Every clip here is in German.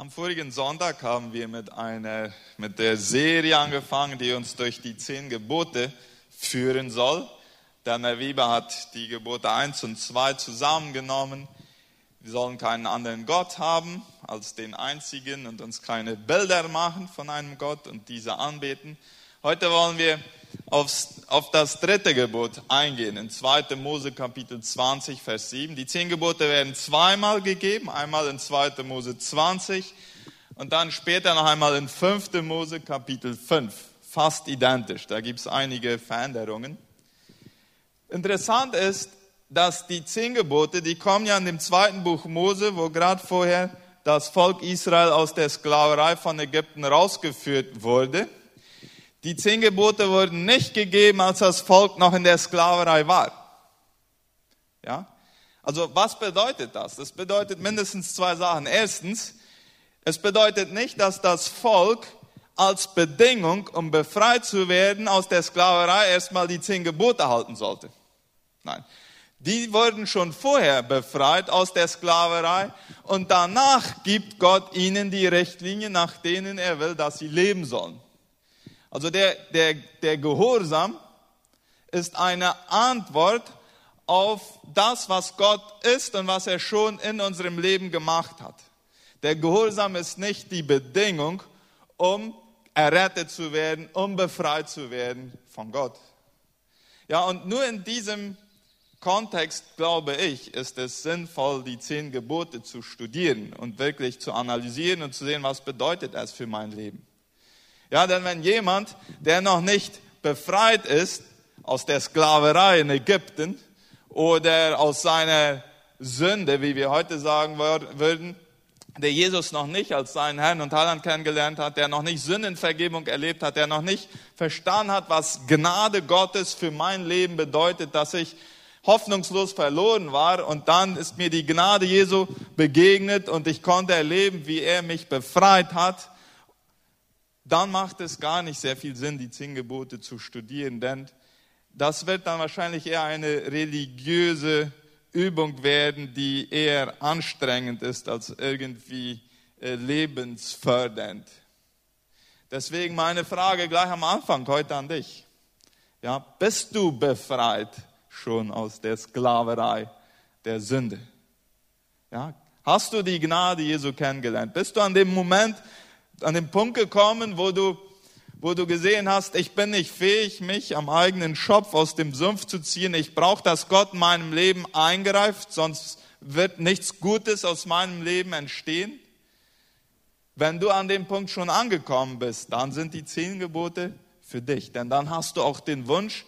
Am vorigen Sonntag haben wir mit, einer, mit der Serie angefangen, die uns durch die zehn Gebote führen soll. Der Herr Weber hat die Gebote 1 und 2 zusammengenommen. Wir sollen keinen anderen Gott haben als den einzigen und uns keine Bilder machen von einem Gott und diese anbeten. Heute wollen wir aufs, auf das dritte Gebot eingehen, in 2. Mose Kapitel 20, Vers 7. Die zehn Gebote werden zweimal gegeben, einmal in 2. Mose 20 und dann später noch einmal in 5. Mose Kapitel 5. Fast identisch, da gibt es einige Veränderungen. Interessant ist, dass die zehn Gebote, die kommen ja in dem zweiten Buch Mose, wo gerade vorher das Volk Israel aus der Sklaverei von Ägypten rausgeführt wurde. Die zehn Gebote wurden nicht gegeben, als das Volk noch in der Sklaverei war. Ja? Also was bedeutet das? Das bedeutet mindestens zwei Sachen. Erstens, es bedeutet nicht, dass das Volk als Bedingung, um befreit zu werden aus der Sklaverei, erstmal die zehn Gebote halten sollte. Nein, die wurden schon vorher befreit aus der Sklaverei und danach gibt Gott ihnen die Richtlinien, nach denen er will, dass sie leben sollen. Also der, der, der Gehorsam ist eine Antwort auf das, was Gott ist und was er schon in unserem Leben gemacht hat. Der Gehorsam ist nicht die Bedingung, um errettet zu werden, um befreit zu werden von Gott. Ja, und nur in diesem Kontext, glaube ich, ist es sinnvoll, die zehn Gebote zu studieren und wirklich zu analysieren und zu sehen, was bedeutet es für mein Leben. Ja, denn wenn jemand, der noch nicht befreit ist aus der Sklaverei in Ägypten oder aus seiner Sünde, wie wir heute sagen würden, der Jesus noch nicht als seinen Herrn und Heiland kennengelernt hat, der noch nicht Sündenvergebung erlebt hat, der noch nicht verstanden hat, was Gnade Gottes für mein Leben bedeutet, dass ich hoffnungslos verloren war und dann ist mir die Gnade Jesu begegnet und ich konnte erleben, wie er mich befreit hat dann macht es gar nicht sehr viel Sinn, die zehn Gebote zu studieren, denn das wird dann wahrscheinlich eher eine religiöse Übung werden, die eher anstrengend ist als irgendwie äh, lebensfördernd. Deswegen meine Frage gleich am Anfang heute an dich. Ja, bist du befreit schon aus der Sklaverei der Sünde? Ja, hast du die Gnade Jesu kennengelernt? Bist du an dem Moment an den Punkt gekommen, wo du, wo du gesehen hast, ich bin nicht fähig, mich am eigenen Schopf aus dem Sumpf zu ziehen. Ich brauche, dass Gott in meinem Leben eingreift, sonst wird nichts Gutes aus meinem Leben entstehen. Wenn du an dem Punkt schon angekommen bist, dann sind die zehn Gebote für dich. Denn dann hast du auch den Wunsch,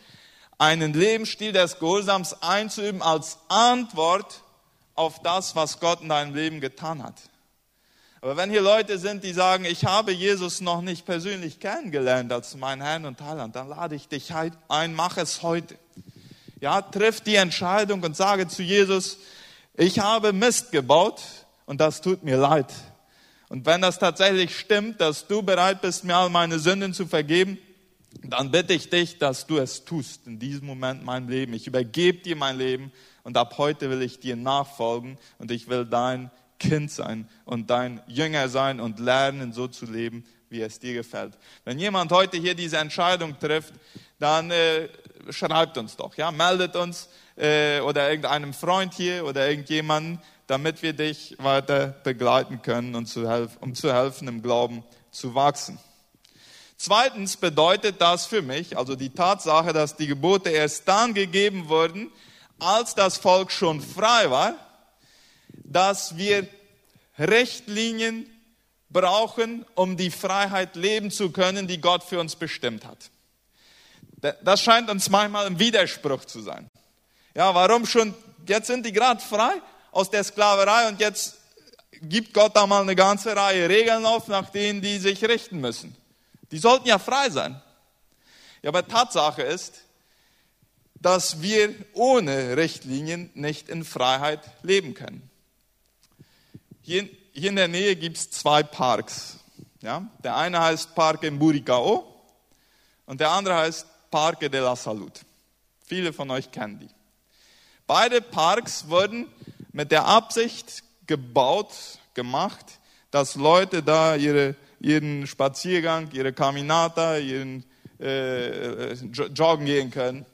einen Lebensstil des Gehorsams einzuüben als Antwort auf das, was Gott in deinem Leben getan hat. Aber wenn hier Leute sind, die sagen, ich habe Jesus noch nicht persönlich kennengelernt als mein Herrn und Heiland, dann lade ich dich ein, mach es heute. Ja, triff die Entscheidung und sage zu Jesus, ich habe Mist gebaut und das tut mir leid. Und wenn das tatsächlich stimmt, dass du bereit bist, mir all meine Sünden zu vergeben, dann bitte ich dich, dass du es tust in diesem Moment mein Leben. Ich übergebe dir mein Leben und ab heute will ich dir nachfolgen und ich will dein Kind sein und dein Jünger sein und lernen, so zu leben, wie es dir gefällt. Wenn jemand heute hier diese Entscheidung trifft, dann äh, schreibt uns doch, ja, meldet uns äh, oder irgendeinem Freund hier oder irgendjemanden, damit wir dich weiter begleiten können und zu helfen, um zu helfen, im Glauben zu wachsen. Zweitens bedeutet das für mich, also die Tatsache, dass die Gebote erst dann gegeben wurden, als das Volk schon frei war, dass wir Richtlinien brauchen, um die Freiheit leben zu können, die Gott für uns bestimmt hat. Das scheint uns manchmal ein Widerspruch zu sein. Ja, warum schon? Jetzt sind die gerade frei aus der Sklaverei und jetzt gibt Gott da mal eine ganze Reihe Regeln auf, nach denen die sich richten müssen. Die sollten ja frei sein. Ja, aber Tatsache ist, dass wir ohne Richtlinien nicht in Freiheit leben können. Hier, hier in der Nähe gibt es zwei Parks. Ja? Der eine heißt Parque Mburicao und der andere heißt Parque de la Salud. Viele von euch kennen die. Beide Parks wurden mit der Absicht gebaut, gemacht, dass Leute da ihre, ihren Spaziergang, ihre Caminata, ihren äh, Joggen gehen können.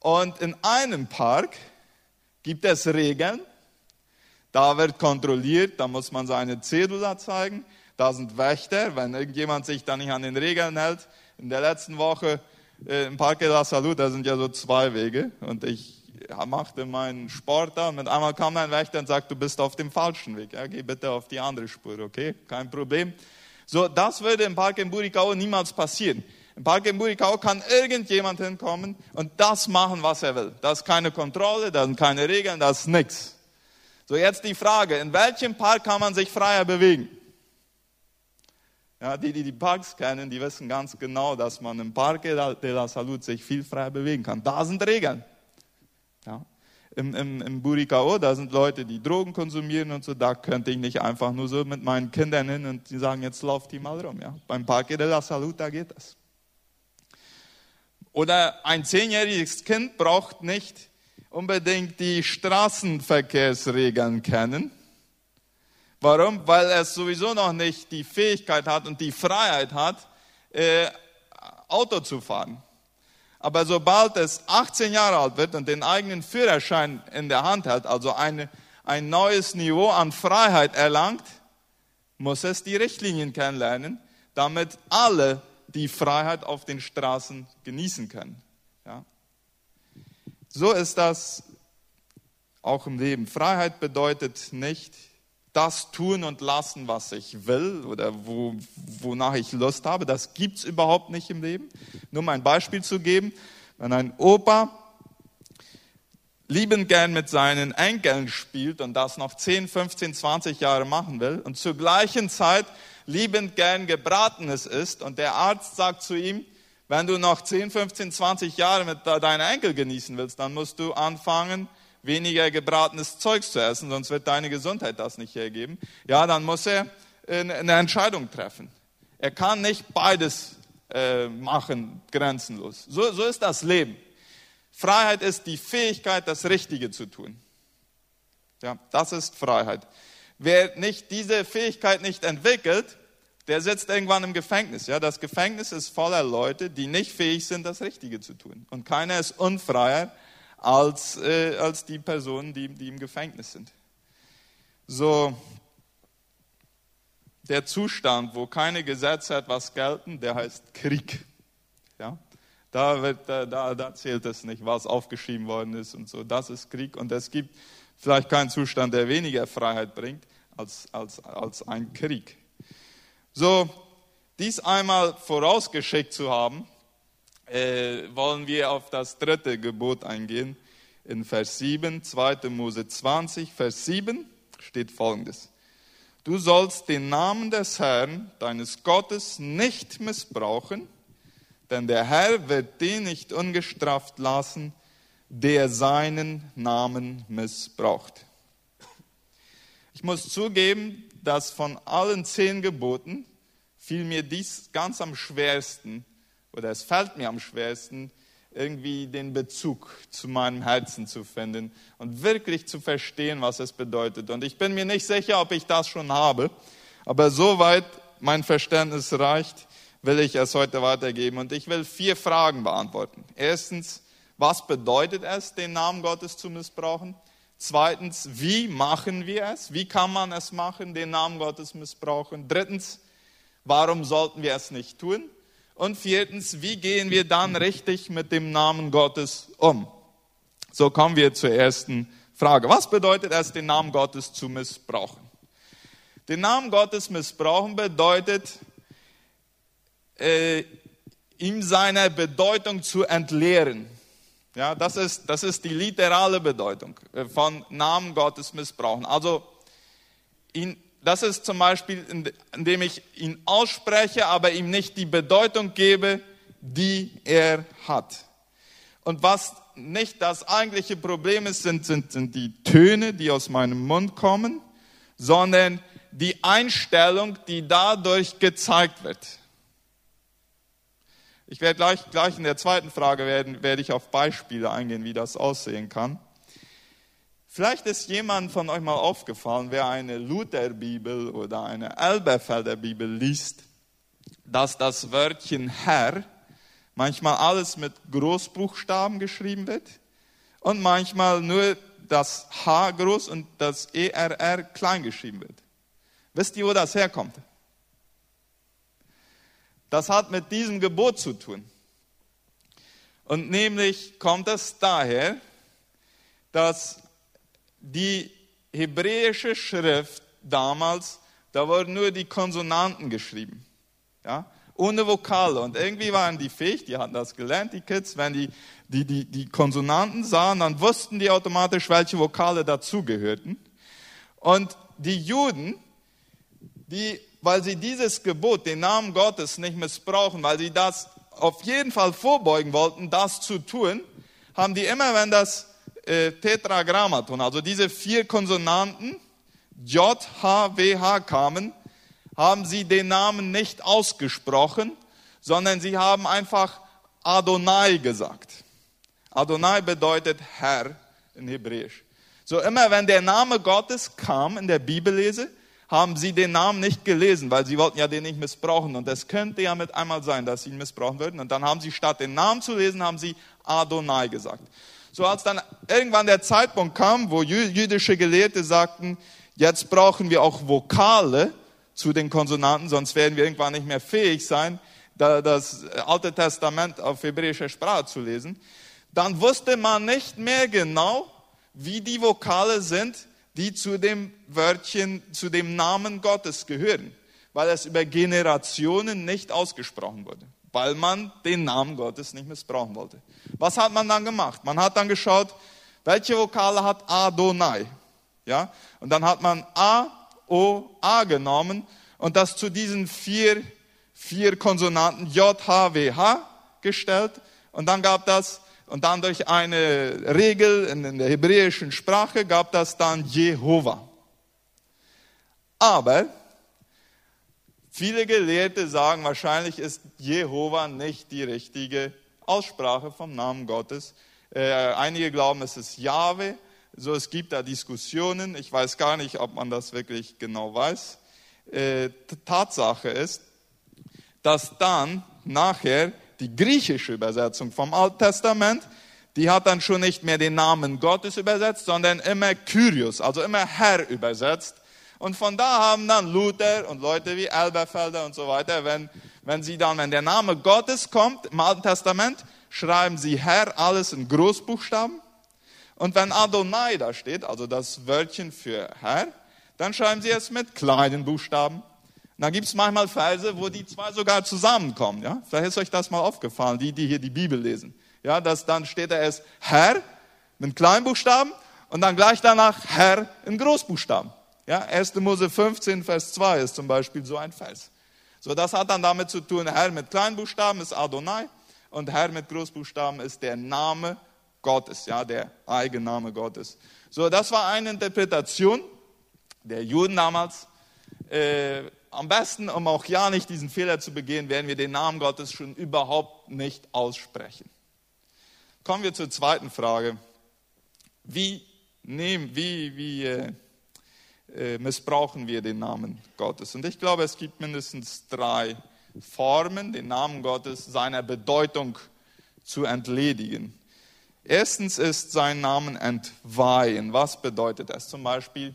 Und in einem Park gibt es Regeln. Da wird kontrolliert, da muss man seine Cedula zeigen. Da sind Wächter, wenn irgendjemand sich da nicht an den Regeln hält. In der letzten Woche äh, im Parque de la Salud, da sind ja so zwei Wege. Und ich machte meinen Sport da. Mit einmal kam ein Wächter und sagt, du bist auf dem falschen Weg. Ja, geh bitte auf die andere Spur, okay? Kein Problem. So, das würde im Parque in Buricao niemals passieren. Im Parque in Buricao kann irgendjemand hinkommen und das machen, was er will. Da ist keine Kontrolle, da sind keine Regeln, da ist nichts. So, jetzt die Frage, in welchem Park kann man sich freier bewegen? Ja, die, die die Parks kennen, die wissen ganz genau, dass man im Parque de la Salud sich viel freier bewegen kann. Da sind Regeln. Ja. Im, im, Im Buricao, da sind Leute, die Drogen konsumieren und so, da könnte ich nicht einfach nur so mit meinen Kindern hin und die sagen, jetzt lauft die mal rum. Ja. Beim Parque de la Salud, da geht das. Oder ein zehnjähriges Kind braucht nicht unbedingt die Straßenverkehrsregeln kennen. Warum? Weil es sowieso noch nicht die Fähigkeit hat und die Freiheit hat, äh, Auto zu fahren. Aber sobald es 18 Jahre alt wird und den eigenen Führerschein in der Hand hat, also eine, ein neues Niveau an Freiheit erlangt, muss es die Richtlinien kennenlernen, damit alle die Freiheit auf den Straßen genießen können. Ja? So ist das auch im Leben. Freiheit bedeutet nicht das tun und lassen, was ich will oder wo, wonach ich Lust habe. Das gibt es überhaupt nicht im Leben. Nur um ein Beispiel zu geben, wenn ein Opa liebend gern mit seinen Enkeln spielt und das noch 10, 15, 20 Jahre machen will und zur gleichen Zeit liebend gern Gebratenes isst und der Arzt sagt zu ihm, wenn du noch 10, 15, 20 Jahre mit deinen Enkel genießen willst, dann musst du anfangen, weniger gebratenes Zeugs zu essen, sonst wird deine Gesundheit das nicht hergeben. Ja, dann muss er eine Entscheidung treffen. Er kann nicht beides äh, machen, grenzenlos. So, so ist das Leben. Freiheit ist die Fähigkeit, das Richtige zu tun. Ja, das ist Freiheit. Wer nicht diese Fähigkeit nicht entwickelt, der sitzt irgendwann im Gefängnis. Ja, das Gefängnis ist voller Leute, die nicht fähig sind, das Richtige zu tun. Und keiner ist unfreier als, äh, als die Personen, die, die im Gefängnis sind. So, der Zustand, wo keine Gesetze etwas gelten, der heißt Krieg. Ja? Da, wird, da, da zählt es nicht, was aufgeschrieben worden ist und so. Das ist Krieg und es gibt vielleicht keinen Zustand, der weniger Freiheit bringt als, als, als ein Krieg. So, dies einmal vorausgeschickt zu haben, äh, wollen wir auf das dritte Gebot eingehen. In Vers 7, 2. Mose 20, Vers 7 steht folgendes. Du sollst den Namen des Herrn, deines Gottes, nicht missbrauchen, denn der Herr wird den nicht ungestraft lassen, der seinen Namen missbraucht. Ich muss zugeben, dass von allen zehn Geboten fiel mir dies ganz am schwersten oder es fällt mir am schwersten, irgendwie den Bezug zu meinem Herzen zu finden und wirklich zu verstehen, was es bedeutet. Und ich bin mir nicht sicher, ob ich das schon habe, aber soweit mein Verständnis reicht, will ich es heute weitergeben. Und ich will vier Fragen beantworten. Erstens, was bedeutet es, den Namen Gottes zu missbrauchen? Zweitens, wie machen wir es? Wie kann man es machen, den Namen Gottes missbrauchen? Drittens, warum sollten wir es nicht tun? Und viertens, wie gehen wir dann richtig mit dem Namen Gottes um? So kommen wir zur ersten Frage. Was bedeutet es, den Namen Gottes zu missbrauchen? Den Namen Gottes missbrauchen bedeutet, äh, ihm seine Bedeutung zu entleeren. Ja, das ist, das ist die literale Bedeutung äh, von Namen Gottes missbrauchen. Also ihn das ist zum Beispiel, indem ich ihn ausspreche, aber ihm nicht die Bedeutung gebe, die er hat. Und was nicht das eigentliche Problem ist, sind, sind, sind die Töne, die aus meinem Mund kommen, sondern die Einstellung, die dadurch gezeigt wird. Ich werde gleich, gleich in der zweiten Frage werden, werde ich auf Beispiele eingehen, wie das aussehen kann. Vielleicht ist jemand von euch mal aufgefallen, wer eine Lutherbibel oder eine Elberfelder Bibel liest, dass das Wörtchen Herr manchmal alles mit Großbuchstaben geschrieben wird und manchmal nur das H groß und das ERR klein geschrieben wird. Wisst ihr, wo das herkommt? Das hat mit diesem Gebot zu tun. Und nämlich kommt es daher, dass die hebräische Schrift damals, da wurden nur die Konsonanten geschrieben. Ja? Ohne Vokale. Und irgendwie waren die fähig, die hatten das gelernt, die Kids, wenn die die, die die Konsonanten sahen, dann wussten die automatisch, welche Vokale dazugehörten. Und die Juden, die, weil sie dieses Gebot, den Namen Gottes nicht missbrauchen, weil sie das auf jeden Fall vorbeugen wollten, das zu tun, haben die immer, wenn das äh, Tetragrammaton, also diese vier Konsonanten, J, H, W, H kamen, haben sie den Namen nicht ausgesprochen, sondern sie haben einfach Adonai gesagt. Adonai bedeutet Herr in Hebräisch. So immer wenn der Name Gottes kam in der Bibellese, haben sie den Namen nicht gelesen, weil sie wollten ja den nicht missbrauchen. Und es könnte ja mit einmal sein, dass sie ihn missbrauchen würden. Und dann haben sie statt den Namen zu lesen, haben sie Adonai gesagt. So als dann irgendwann der Zeitpunkt kam, wo jüdische Gelehrte sagten, jetzt brauchen wir auch Vokale zu den Konsonanten, sonst werden wir irgendwann nicht mehr fähig sein, das Alte Testament auf hebräischer Sprache zu lesen, dann wusste man nicht mehr genau, wie die Vokale sind, die zu dem Wörtchen, zu dem Namen Gottes gehören, weil es über Generationen nicht ausgesprochen wurde, weil man den Namen Gottes nicht missbrauchen wollte. Was hat man dann gemacht? Man hat dann geschaut, welche Vokale hat Adonai? Ja? Und dann hat man A, O, A genommen und das zu diesen vier, vier Konsonanten J, H, W, H gestellt. Und dann gab das und dann durch eine Regel in der hebräischen Sprache gab das dann Jehova. Aber viele Gelehrte sagen, wahrscheinlich ist Jehova nicht die richtige Aussprache vom Namen Gottes. Äh, einige glauben, es ist Jahwe. So, es gibt da Diskussionen. Ich weiß gar nicht, ob man das wirklich genau weiß. Äh, Tatsache ist, dass dann nachher die griechische Übersetzung vom Alten Testament, die hat dann schon nicht mehr den Namen Gottes übersetzt, sondern immer Kyrios, also immer Herr übersetzt. Und von da haben dann Luther und Leute wie Elberfelder und so weiter, wenn, wenn sie dann, wenn der Name Gottes kommt im Alten Testament, schreiben sie Herr alles in Großbuchstaben. Und wenn Adonai da steht, also das Wörtchen für Herr, dann schreiben sie es mit kleinen Buchstaben. Da gibt es manchmal Verse, wo die zwei sogar zusammenkommen. Ja? Vielleicht ist euch das mal aufgefallen, die, die hier die Bibel lesen. Ja, dass dann steht da erst Herr mit Kleinbuchstaben und dann gleich danach Herr in Großbuchstaben. Ja, 1. Mose 15, Vers 2 ist zum Beispiel so ein Vers. So, das hat dann damit zu tun, Herr mit Kleinbuchstaben ist Adonai und Herr mit Großbuchstaben ist der Name Gottes, ja, der Eigenname Gottes. So, das war eine Interpretation der Juden damals. Äh, am besten, um auch ja nicht diesen Fehler zu begehen, werden wir den Namen Gottes schon überhaupt nicht aussprechen. Kommen wir zur zweiten Frage. Wie nehmen, wie, wie äh, äh, missbrauchen wir den Namen Gottes? Und ich glaube, es gibt mindestens drei Formen, den Namen Gottes seiner Bedeutung zu entledigen. Erstens ist sein Namen entweihen. Was bedeutet das? Zum Beispiel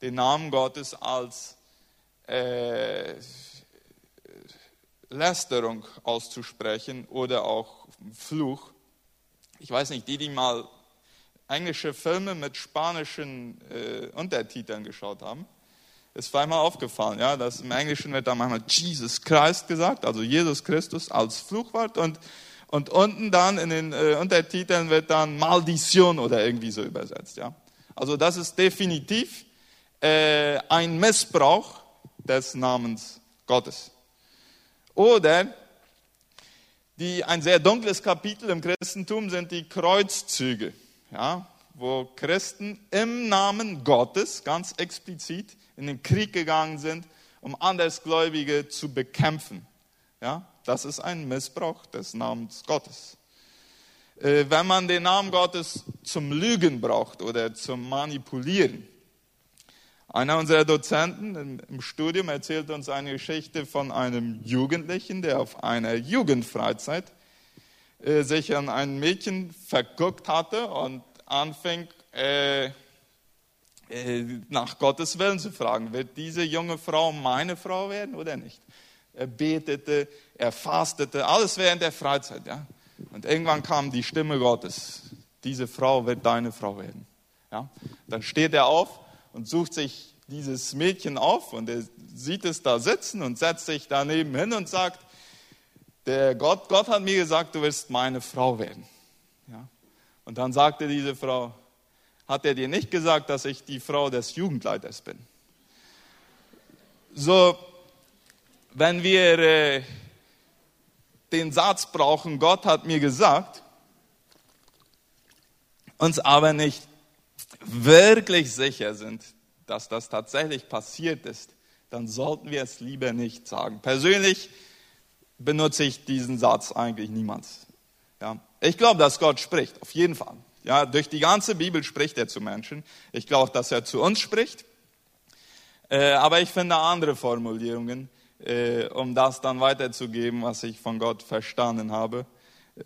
den Namen Gottes als äh, Lästerung auszusprechen oder auch Fluch. Ich weiß nicht, die, die mal englische Filme mit spanischen äh, Untertiteln geschaut haben, ist einmal aufgefallen, ja, dass im Englischen wird da manchmal Jesus Christ gesagt, also Jesus Christus als Fluchwort und, und unten dann in den äh, Untertiteln wird dann Maldition oder irgendwie so übersetzt, ja. Also das ist definitiv äh, ein Missbrauch des Namens Gottes. Oder die, ein sehr dunkles Kapitel im Christentum sind die Kreuzzüge, ja, wo Christen im Namen Gottes ganz explizit in den Krieg gegangen sind, um Andersgläubige zu bekämpfen. Ja, das ist ein Missbrauch des Namens Gottes. äh, wenn man den Namen Gottes zum Lügen braucht oder zum Manipulieren. Einer unserer Dozenten im Studium erzählt uns eine Geschichte von einem Jugendlichen, der auf einer Jugendfreizeit äh, sich an ein Mädchen verguckt hatte und anfing, äh, äh, nach Gottes Willen zu fragen, wird diese junge Frau meine Frau werden oder nicht? Er betete, er fastete, alles während der Freizeit. Ja? Und irgendwann kam die Stimme Gottes, diese Frau wird deine Frau werden. Ja? Dann steht er auf und sucht sich dieses Mädchen auf und er sieht es da sitzen und setzt sich daneben hin und sagt, der Gott, Gott hat mir gesagt, du wirst meine Frau werden. Ja? Und dann sagte diese Frau, hat er dir nicht gesagt, dass ich die Frau des Jugendleiters bin? So, wenn wir äh, den Satz brauchen, Gott hat mir gesagt, uns aber nicht wirklich sicher sind, dass das tatsächlich passiert ist, dann sollten wir es lieber nicht sagen. Persönlich benutze ich diesen Satz eigentlich niemals. Ja. Ich glaube, dass Gott spricht, auf jeden Fall. Ja, durch die ganze Bibel spricht er zu Menschen. Ich glaube, dass er zu uns spricht. Äh, aber ich finde andere Formulierungen, äh, um das dann weiterzugeben, was ich von Gott verstanden habe.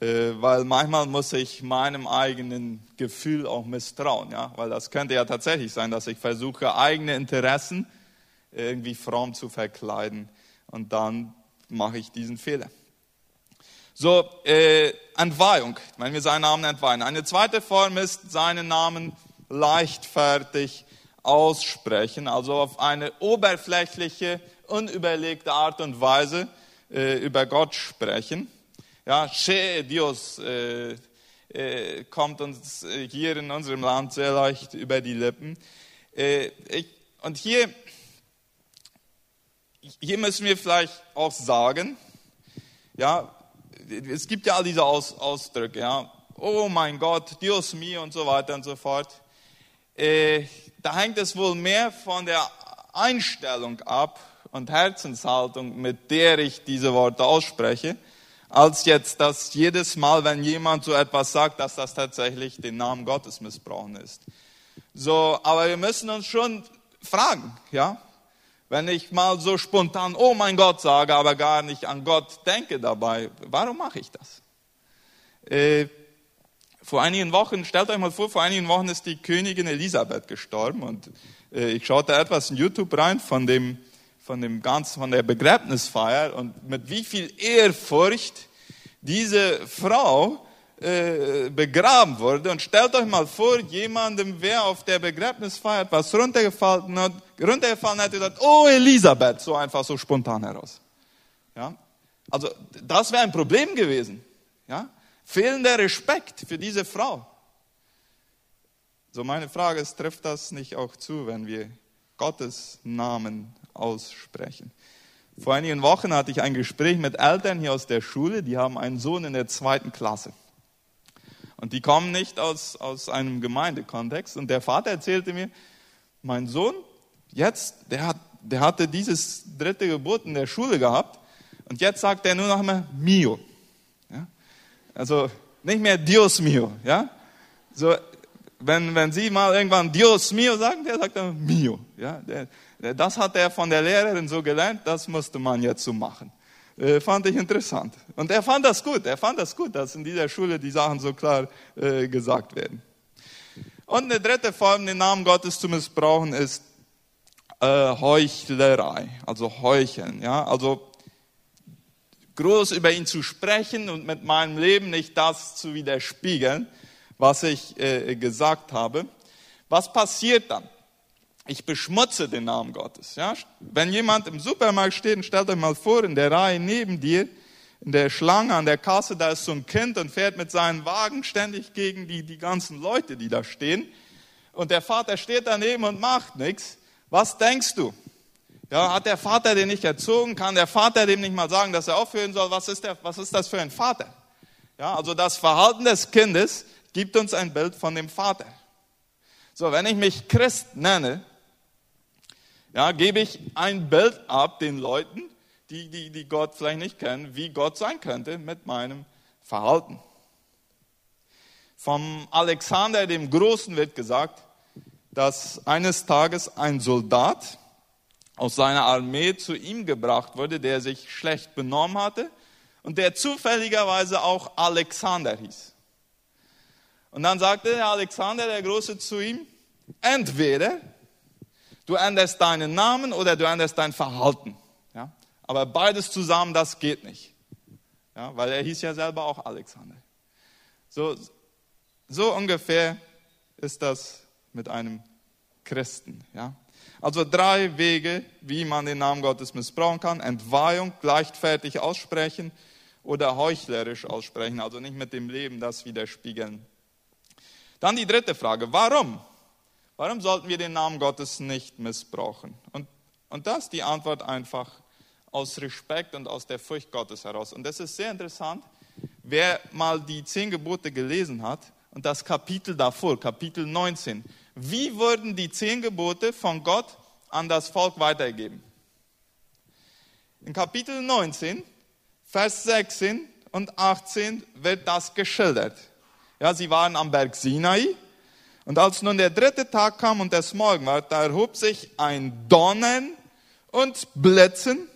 Äh, weil manchmal muss ich meinem eigenen Gefühl auch misstrauen. Ja? Weil das könnte ja tatsächlich sein, dass ich versuche, eigene Interessen irgendwie fromm zu verkleiden. Und dann mache ich diesen Fehler. So, äh, Entweihung, wenn wir seinen Namen entweihen. Eine zweite Form ist, seinen Namen leichtfertig aussprechen, also auf eine oberflächliche, unüberlegte Art und Weise äh, über Gott sprechen. Ja, Che Dios äh, äh, kommt uns äh, hier in unserem Land sehr leicht über die Lippen. Äh, ich, und hier, hier müssen wir vielleicht auch sagen, ja, es gibt ja all diese Aus, Ausdrücke, ja. Oh mein Gott, Dios mio und so weiter und so fort. Äh, da hängt es wohl mehr von der Einstellung ab und Herzenshaltung, mit der ich diese Worte ausspreche, als jetzt, dass jedes Mal, wenn jemand so etwas sagt, dass das tatsächlich den Namen Gottes missbrauchen ist. So, aber wir müssen uns schon fragen, ja, wenn ich mal so spontan, oh mein Gott sage, aber gar nicht an Gott denke dabei, warum mache ich das? Äh, vor einigen Wochen, stellt euch mal vor, vor einigen Wochen ist die Königin Elisabeth gestorben und äh, ich schaute etwas in YouTube rein von dem, von dem ganz, von der Begräbnisfeier und mit wie viel Ehrfurcht diese Frau äh, begraben wurde. Und stellt euch mal vor, jemandem wäre auf der Begräbnisfeier etwas runtergefallen hat, runtergefallen und gesagt, oh Elisabeth, so einfach so spontan heraus. Ja? Also das wäre ein Problem gewesen. Ja? Fehlender Respekt für diese Frau. So meine Frage ist, trifft das nicht auch zu, wenn wir Gottes Namen aussprechen? Vor einigen Wochen hatte ich ein Gespräch mit Eltern hier aus der Schule, die haben einen Sohn in der zweiten Klasse. Und die kommen nicht aus, aus einem Gemeindekontext. Und der Vater erzählte mir, mein Sohn, jetzt, der, hat, der hatte dieses dritte Geburt in der Schule gehabt. Und jetzt sagt er nur noch mal mio. Ja? Also nicht mehr Dios mio. Ja? So, wenn, wenn Sie mal irgendwann Dios mio sagen, der sagt dann mio. Ja? Der, das hat er von der Lehrerin so gelernt, das musste man jetzt so machen. Äh, fand ich interessant. Und er fand das gut. Er fand das gut, dass in dieser Schule die Sachen so klar äh, gesagt werden. Und eine dritte Form, den Namen Gottes zu missbrauchen, ist äh, Heuchlerei, also Heucheln. Ja? Also groß über ihn zu sprechen und mit meinem Leben nicht das zu widerspiegeln, was ich äh, gesagt habe. Was passiert dann? ich beschmutze den Namen Gottes. Ja? Wenn jemand im Supermarkt steht und stellt euch mal vor, in der Reihe neben dir, in der Schlange an der Kasse, da ist so ein Kind und fährt mit seinem Wagen ständig gegen die, die ganzen Leute, die da stehen. Und der Vater steht daneben und macht nichts. Was denkst du? Ja, hat der Vater den nicht erzogen? Kann der Vater dem nicht mal sagen, dass er aufhören soll? Was ist, der, was ist das für ein Vater? Ja, also das Verhalten des Kindes gibt uns ein Bild von dem Vater. So, wenn ich mich Christ nenne, ja, gebe ich ein Bild ab den Leuten, die, die, die Gott vielleicht nicht kennen, wie Gott sein könnte mit meinem Verhalten. Vom Alexander dem Großen wird gesagt, dass eines Tages ein Soldat aus seiner Armee zu ihm gebracht wurde, der sich schlecht benommen hatte und der zufälligerweise auch Alexander hieß. Und dann sagte der Alexander der Große zu ihm, entweder du änderst deinen Namen oder du änderst dein Verhalten. Ja? Aber beides zusammen, das geht nicht. Ja? Weil er hieß ja selber auch Alexander. So, so ungefähr ist das mit einem Christen. Ja? Also drei Wege, wie man den Namen Gottes missbrauchen kann. Entweihung, leichtfertig aussprechen oder heuchlerisch aussprechen, also nicht mit dem Leben das widerspiegeln. Dann die dritte Frage, warum? Warum sollten wir den Namen Gottes nicht missbrauchen? Und, und das die Antwort einfach aus Respekt und aus der Furcht Gottes heraus. Und das ist sehr interessant. Wer mal die zehn Gebote gelesen hat und das Kapitel davor, Kapitel 19, wie wurden die zehn Gebote von Gott an das Volk weitergegeben? In Kapitel 19, Vers 16 und 18 wird das geschildert. Ja, sie waren am Berg Sinai. Und als nun der dritte Tag kam und es Morgen war, da erhob sich ein Donnern und Blitzen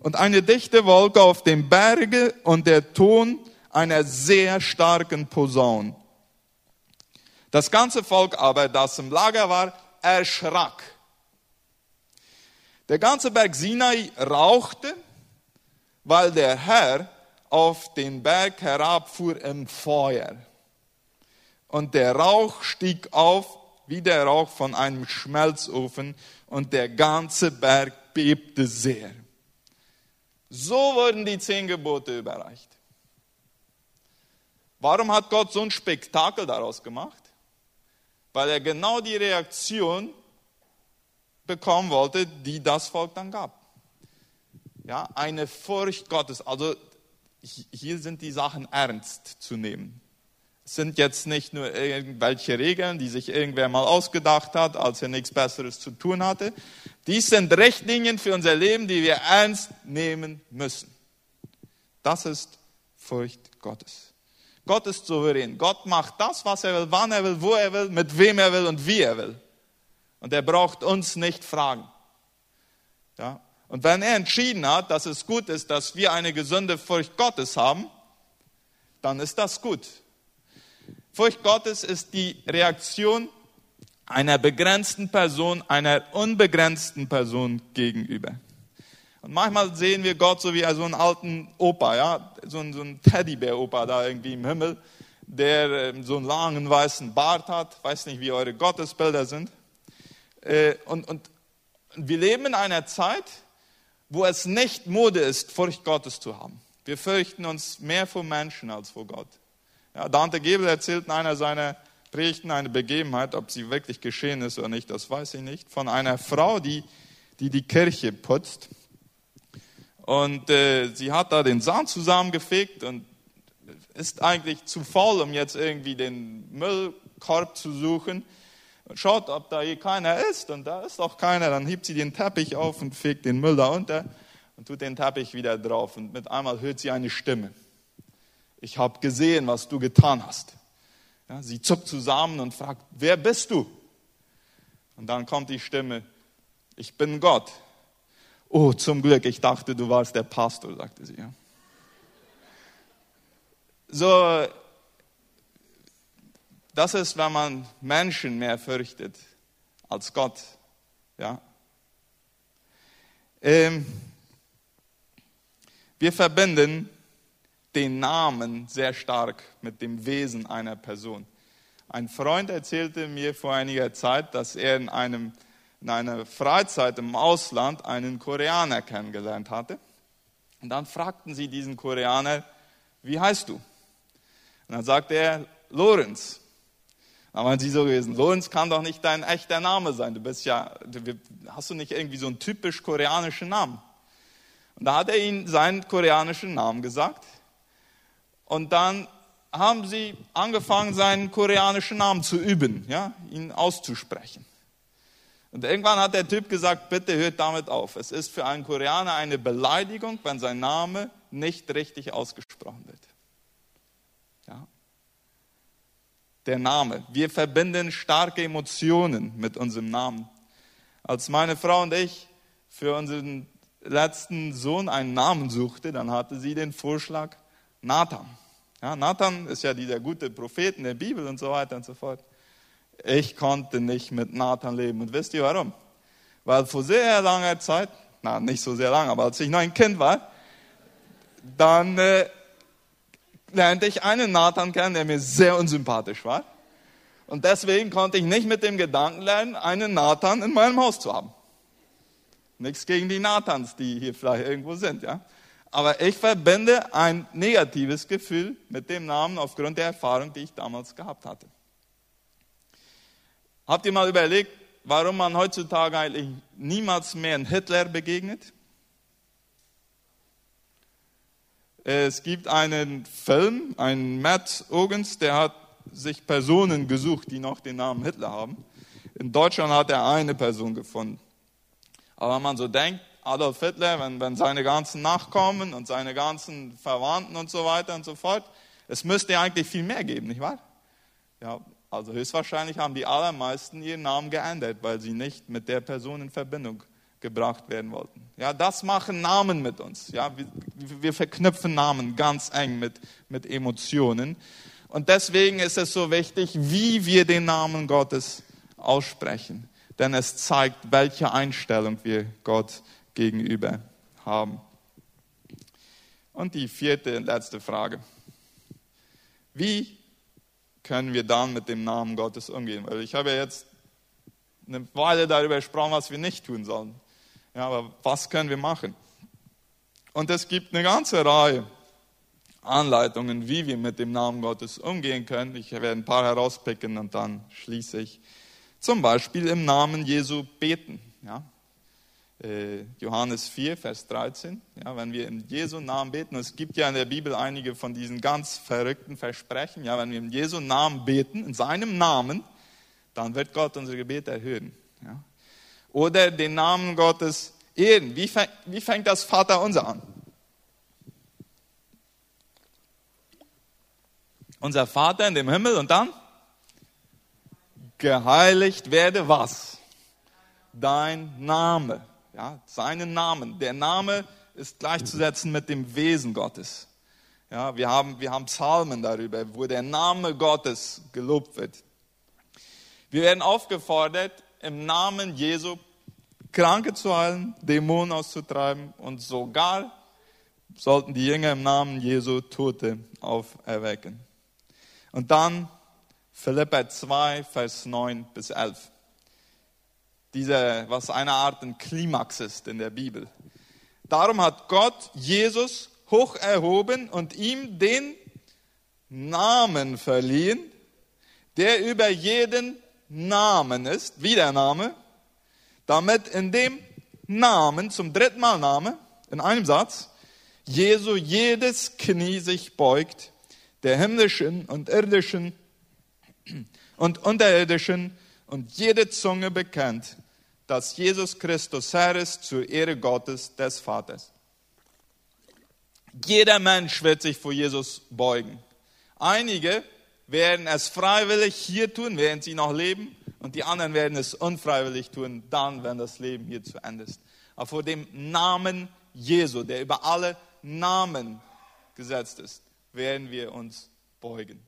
und eine dichte Wolke auf dem Berge und der Ton einer sehr starken Posaun. Das ganze Volk aber, das im Lager war, erschrak. Der ganze Berg Sinai rauchte, weil der Herr auf den Berg herabfuhr im Feuer. Und der Rauch stieg auf wie der Rauch von einem Schmelzofen und der ganze Berg bebte sehr. So wurden die zehn Gebote überreicht. Warum hat Gott so ein Spektakel daraus gemacht? Weil er genau die Reaktion bekommen wollte, die das Volk dann gab. Ja, eine Furcht Gottes. Also hier sind die Sachen ernst zu nehmen. Es sind jetzt nicht nur irgendwelche Regeln, die sich irgendwer mal ausgedacht hat, als er nichts Besseres zu tun hatte. Dies sind Richtlinien für unser Leben, die wir ernst nehmen müssen. Das ist Furcht Gottes. Gott ist souverän. Gott macht das, was er will, wann er will, wo er will, mit wem er will und wie er will. Und er braucht uns nicht fragen. Ja? Und wenn er entschieden hat, dass es gut ist, dass wir eine gesunde Furcht Gottes haben, dann ist das gut. Furcht Gottes ist die Reaktion einer begrenzten Person, einer unbegrenzten Person gegenüber. Und manchmal sehen wir Gott so wie so einen alten Opa, ja, so ein, so ein Teddybär-Opa da irgendwie im Himmel, der ähm, so einen langen weißen Bart hat. Weiß nicht, wie eure Gottesbilder sind. Äh, und, und wir leben in einer Zeit, wo es nicht Mode ist, Furcht Gottes zu haben. Wir fürchten uns mehr vor Menschen als vor Gott. Ja, Dante Gebel erzählt in einer seiner Predigten eine Begebenheit, ob sie wirklich geschehen ist oder nicht, das weiß ich nicht, von einer Frau, die die, die Kirche putzt. Und äh, sie hat da den Sand zusammengefegt und ist eigentlich zu faul, um jetzt irgendwie den Müllkorb zu suchen. Und schaut, ob da hier keiner ist. Und da ist auch keiner. Dann hebt sie den Teppich auf und fegt den Müll da unter und tut den Teppich wieder drauf. Und mit einmal hört sie eine Stimme ich habe gesehen, was du getan hast. Ja, sie zuckt zusammen und fragt, wer bist du? Und dann kommt die Stimme, ich bin Gott. Oh, zum Glück, ich dachte, du warst der Pastor, sagte sie. Ja. So, das ist, wenn man Menschen mehr fürchtet als Gott. Ja. Ähm, wir verbinden den Namen sehr stark mit dem Wesen einer Person. Ein Freund erzählte mir vor einiger Zeit, dass er in, einem, in einer Freizeit im Ausland einen Koreaner kennengelernt hatte. Und dann fragten sie diesen Koreaner, wie heißt du? Und dann sagte er, Lorenz. Dann waren sie so gewesen, Lorenz kann doch nicht dein echter Name sein. Du bist ja, du, hast du nicht irgendwie so einen typisch koreanischen Namen? Und da hat er ihm seinen koreanischen Namen gesagt. Und dann haben sie angefangen, seinen koreanischen Namen zu üben, ja, ihn auszusprechen. Und irgendwann hat der Typ gesagt, bitte hört damit auf. Es ist für einen Koreaner eine Beleidigung, wenn sein Name nicht richtig ausgesprochen wird. Ja? Der Name. Wir verbinden starke Emotionen mit unserem Namen. Als meine Frau und ich für unseren letzten Sohn einen Namen suchte, dann hatte sie den Vorschlag Nathan. Ja, Nathan ist ja dieser gute Prophet in der Bibel und so weiter und so fort. Ich konnte nicht mit Nathan leben. Und wisst ihr warum? Weil vor sehr langer Zeit, na nicht so sehr lang, aber als ich noch ein Kind war, dann äh, lernte ich einen Nathan kennen, der mir sehr unsympathisch war. Und deswegen konnte ich nicht mit dem Gedanken lernen, einen Nathan in meinem Haus zu haben. Nichts gegen die Nathans, die hier vielleicht irgendwo sind, ja. Aber ich verbinde ein negatives Gefühl mit dem Namen aufgrund der Erfahrung, die ich damals gehabt hatte. Habt ihr mal überlegt, warum man heutzutage eigentlich niemals mehr einen Hitler begegnet? Es gibt einen Film, einen Matt Ogans, der hat sich Personen gesucht, die noch den Namen Hitler haben. In Deutschland hat er eine Person gefunden. Aber wenn man so denkt, Adolf Hitler, wenn, wenn seine ganzen Nachkommen und seine ganzen Verwandten und so weiter und so fort, es müsste eigentlich viel mehr geben, nicht wahr? Ja, also höchstwahrscheinlich haben die allermeisten ihren Namen geändert, weil sie nicht mit der Person in Verbindung gebracht werden wollten. Ja, das machen Namen mit uns. Ja, wir, wir verknüpfen Namen ganz eng mit, mit Emotionen. Und deswegen ist es so wichtig, wie wir den Namen Gottes aussprechen. Denn es zeigt, welche Einstellung wir Gott gegenüber haben. Und die vierte und letzte Frage. Wie können wir dann mit dem Namen Gottes umgehen? Weil ich habe ja jetzt eine Weile darüber gesprochen, was wir nicht tun sollen. Ja, aber was können wir machen? Und es gibt eine ganze Reihe Anleitungen, wie wir mit dem Namen Gottes umgehen können. Ich werde ein paar herauspicken und dann schließe ich. Zum Beispiel im Namen Jesu beten. Ja, äh, Johannes 4, Vers 13. Ja, wenn wir in Jesu Namen beten, es gibt ja in der Bibel einige von diesen ganz verrückten Versprechen. Ja, wenn wir in Jesu Namen beten, in seinem Namen, dann wird Gott unser Gebet erhöhen. Ja. Oder den Namen Gottes ehren. Wie fängt, wie fängt das Vater unser an? Unser Vater in dem Himmel und dann? Geheiligt werde was? Dein Name ja, seinen Namen. Der Name ist gleichzusetzen mit dem Wesen Gottes. Ja, wir, haben, wir haben Psalmen darüber, wo der Name Gottes gelobt wird. Wir werden aufgefordert, im Namen Jesu Kranke zu heilen, Dämonen auszutreiben und sogar sollten die Jünger im Namen Jesu Tote auferwecken. Und dann Philippa 2, Vers 9 bis 11 dieser, was eine Art ein Klimax ist in der Bibel. Darum hat Gott Jesus hoch erhoben und ihm den Namen verliehen, der über jeden Namen ist, wie der Name, damit in dem Namen, zum dritten Mal Name, in einem Satz, Jesu jedes Knie sich beugt, der himmlischen und irdischen und unterirdischen und jede Zunge bekennt, dass Jesus Christus Herr ist zur Ehre Gottes des Vaters. Jeder Mensch wird sich vor Jesus beugen. Einige werden es freiwillig hier tun, während sie noch leben, und die anderen werden es unfreiwillig tun, dann, wenn das Leben hier zu Ende ist. Aber vor dem Namen Jesu, der über alle Namen gesetzt ist, werden wir uns beugen.